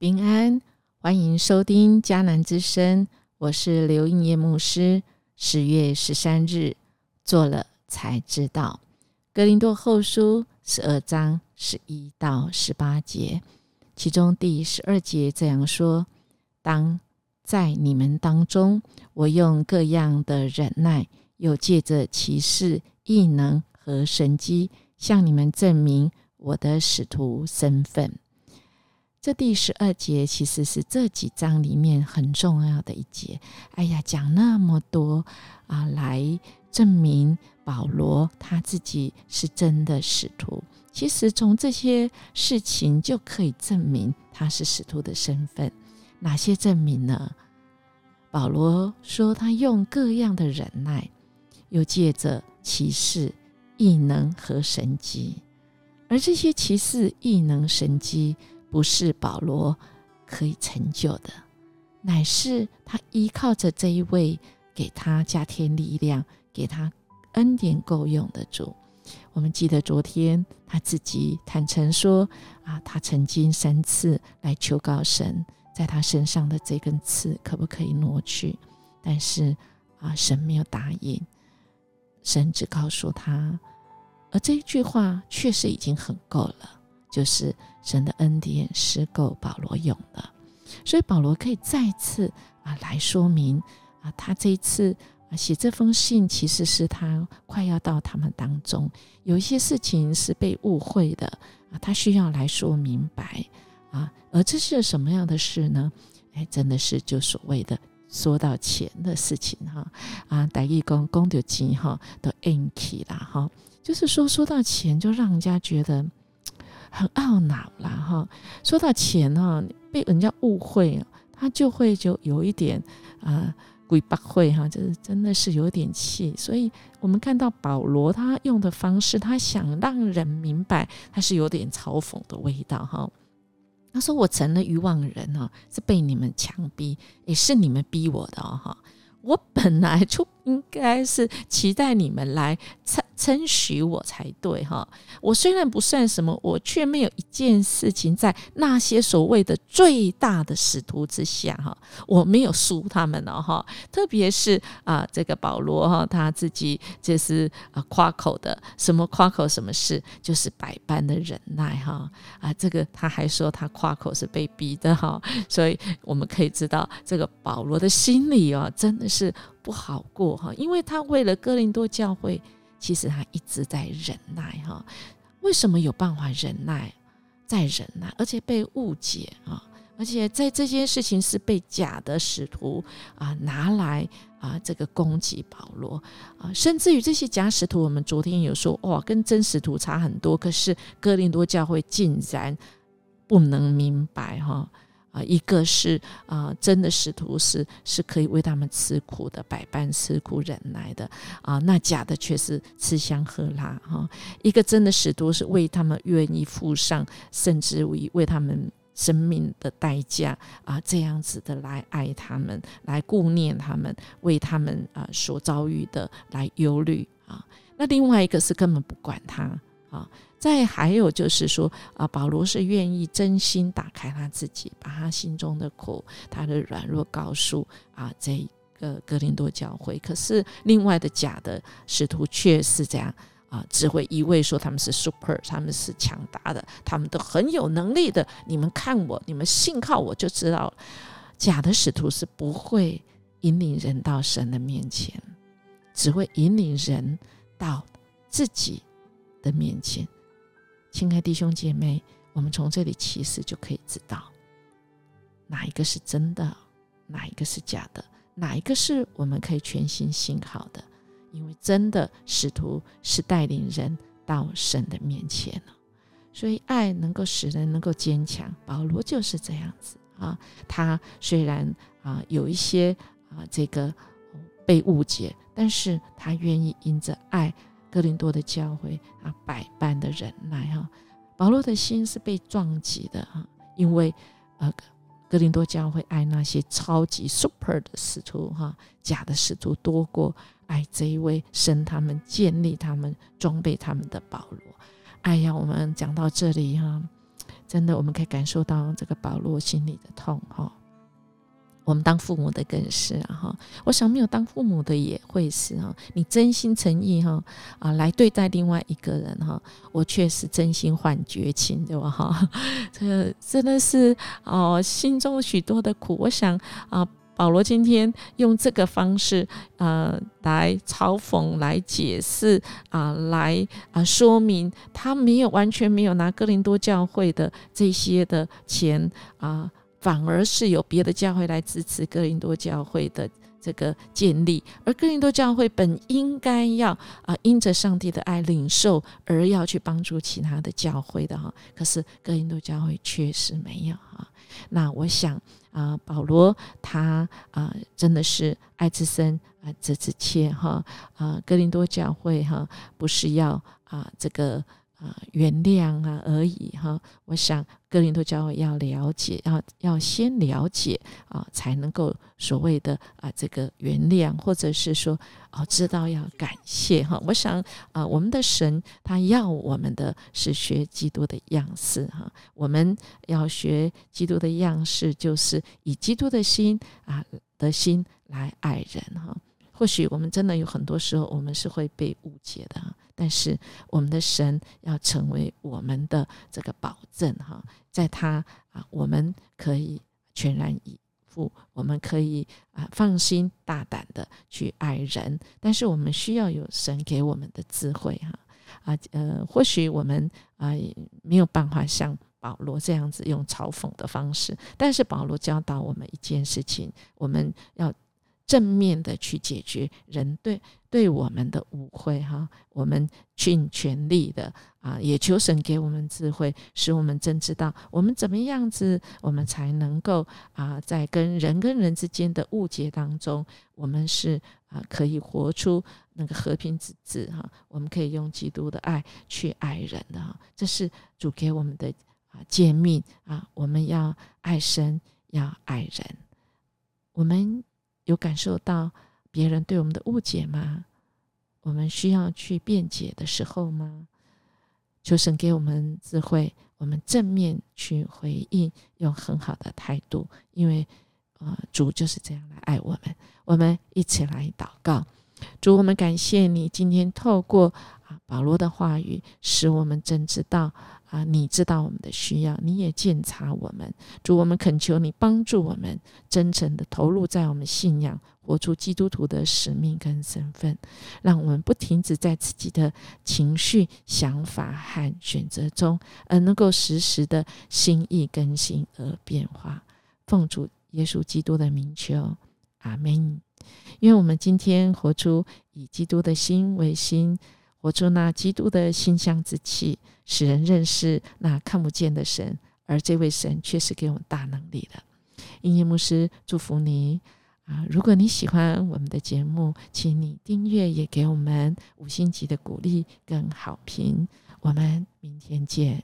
平安，欢迎收听迦南之声，我是刘应业牧师。十月十三日，做了才知道，《格林多后书》十二章十一到十八节，其中第十二节这样说：“当在你们当中，我用各样的忍耐，又借着骑士、异能和神机，向你们证明我的使徒身份。”这第十二节其实是这几章里面很重要的一节。哎呀，讲那么多啊，来证明保罗他自己是真的使徒。其实从这些事情就可以证明他是使徒的身份。哪些证明呢？保罗说他用各样的忍耐，又借着骑士异能和神迹，而这些骑士异能神迹。不是保罗可以成就的，乃是他依靠着这一位给他加添力量、给他恩典够用的主。我们记得昨天他自己坦诚说：“啊，他曾经三次来求告神，在他身上的这根刺可不可以挪去？但是啊，神没有答应，神只告诉他，而这一句话确实已经很够了。”就是神的恩典是够保罗用的，所以保罗可以再次啊来说明啊，他这一次啊写这封信，其实是他快要到他们当中有一些事情是被误会的啊，他需要来说明白啊，而这是什么样的事呢？哎，真的是就所谓的说到钱的事情哈啊，大义公公的钱哈都 n k 啦哈，就是说说到钱，就让人家觉得。很懊恼啦，哈！说到钱哈，被人家误会，他就会就有一点啊，鬼八会哈，就是真的是有点气。所以我们看到保罗他用的方式，他想让人明白，他是有点嘲讽的味道哈。他说：“我成了渔网人哈，是被你们强逼，也是你们逼我的哈。我本来就应该是期待你们来称。”称许我才对哈！我虽然不算什么，我却没有一件事情在那些所谓的最大的使徒之下哈，我没有输他们了哈。特别是啊，这个保罗哈，他自己就是啊夸口的，什么夸口什么事，就是百般的忍耐哈啊。这个他还说他夸口是被逼的哈，所以我们可以知道这个保罗的心里啊，真的是不好过哈，因为他为了哥林多教会。其实他一直在忍耐哈，为什么有办法忍耐，在忍耐，而且被误解啊，而且在这件事情是被假的使徒啊拿来啊这个攻击保罗啊，甚至于这些假使徒，我们昨天有说哇，跟真使徒差很多，可是哥林多教会竟然不能明白哈。啊一个是啊，真的使徒是是可以为他们吃苦的，百般吃苦忍耐的啊。那假的却是吃香喝辣哈。一个真的使徒是为他们愿意付上，甚至为为他们生命的代价啊，这样子的来爱他们，来顾念他们，为他们啊所遭遇的来忧虑啊。那另外一个是根本不管他啊。再还有就是说啊，保罗是愿意真心打开他自己，把他心中的苦、他的软弱告诉啊这个格林多教会。可是另外的假的使徒却是这样啊，只会一味说他们是 super，他们是强大的，他们都很有能力的。你们看我，你们信靠我就知道，假的使徒是不会引领人到神的面前，只会引领人到自己的面前。亲爱弟兄姐妹，我们从这里其实就可以知道，哪一个是真的，哪一个是假的，哪一个是我们可以全心信好的。因为真的使徒是带领人到神的面前了，所以爱能够使人能够坚强。保罗就是这样子啊，他虽然啊有一些啊这个被误解，但是他愿意因着爱。哥林多的教会啊，百般的忍耐哈。保罗的心是被撞击的哈，因为呃，哥林多教会爱那些超级 super 的使徒哈，假的使徒多过爱这一位神他们建立他们装备他们的保罗。哎呀，我们讲到这里哈，真的我们可以感受到这个保罗心里的痛哈。我们当父母的更是啊哈，我想没有当父母的也会是哈。你真心诚意哈啊来对待另外一个人哈，我确实真心换绝情对吧哈？这真的是哦，心中许多的苦。我想啊，保罗今天用这个方式呃来嘲讽、来解释啊、来啊说明，他没有完全没有拿哥林多教会的这些的钱啊。反而是有别的教会来支持哥林多教会的这个建立，而哥林多教会本应该要啊，因着上帝的爱领受，而要去帮助其他的教会的哈。可是哥林多教会确实没有哈。那我想啊，保罗他啊，真的是爱之深啊，责之切哈啊。哥林多教会哈，不是要啊这个。啊，原谅啊而已哈。我想哥林多教会要了解，要要先了解啊，才能够所谓的啊这个原谅，或者是说哦知道要感谢哈。我想啊，我们的神他要我们的是学基督的样式哈。我们要学基督的样式，就是以基督的心啊的心来爱人哈。或许我们真的有很多时候，我们是会被误解的。但是我们的神要成为我们的这个保证哈，在他啊，我们可以全然以赴，我们可以啊放心大胆的去爱人。但是我们需要有神给我们的智慧哈啊呃，或许我们啊没有办法像保罗这样子用嘲讽的方式，但是保罗教导我们一件事情，我们要。正面的去解决人对对我们的误会哈，我们尽全力的啊，也求神给我们智慧，使我们真知道我们怎么样子，我们才能够啊，在跟人跟人之间的误解当中，我们是啊可以活出那个和平之治哈，我们可以用基督的爱去爱人的哈，这是主给我们的啊诫命啊，我们要爱神，要爱人，我们。有感受到别人对我们的误解吗？我们需要去辩解的时候吗？求神给我们智慧，我们正面去回应，用很好的态度，因为啊，主就是这样来爱我们。我们一起来祷告，主，我们感谢你今天透过啊保罗的话语，使我们真知道。啊，你知道我们的需要，你也鉴察我们。主，我们恳求你帮助我们，真诚的投入在我们信仰，活出基督徒的使命跟身份，让我们不停止在自己的情绪、想法和选择中，而能够时时的心意更新而变化。奉主耶稣基督的名求，阿门。因为我们今天活出以基督的心为心。活出那基督的馨香之气，使人认识那看不见的神，而这位神却是给我们大能力的。音乐牧师祝福你啊！如果你喜欢我们的节目，请你订阅，也给我们五星级的鼓励跟好评。我们明天见。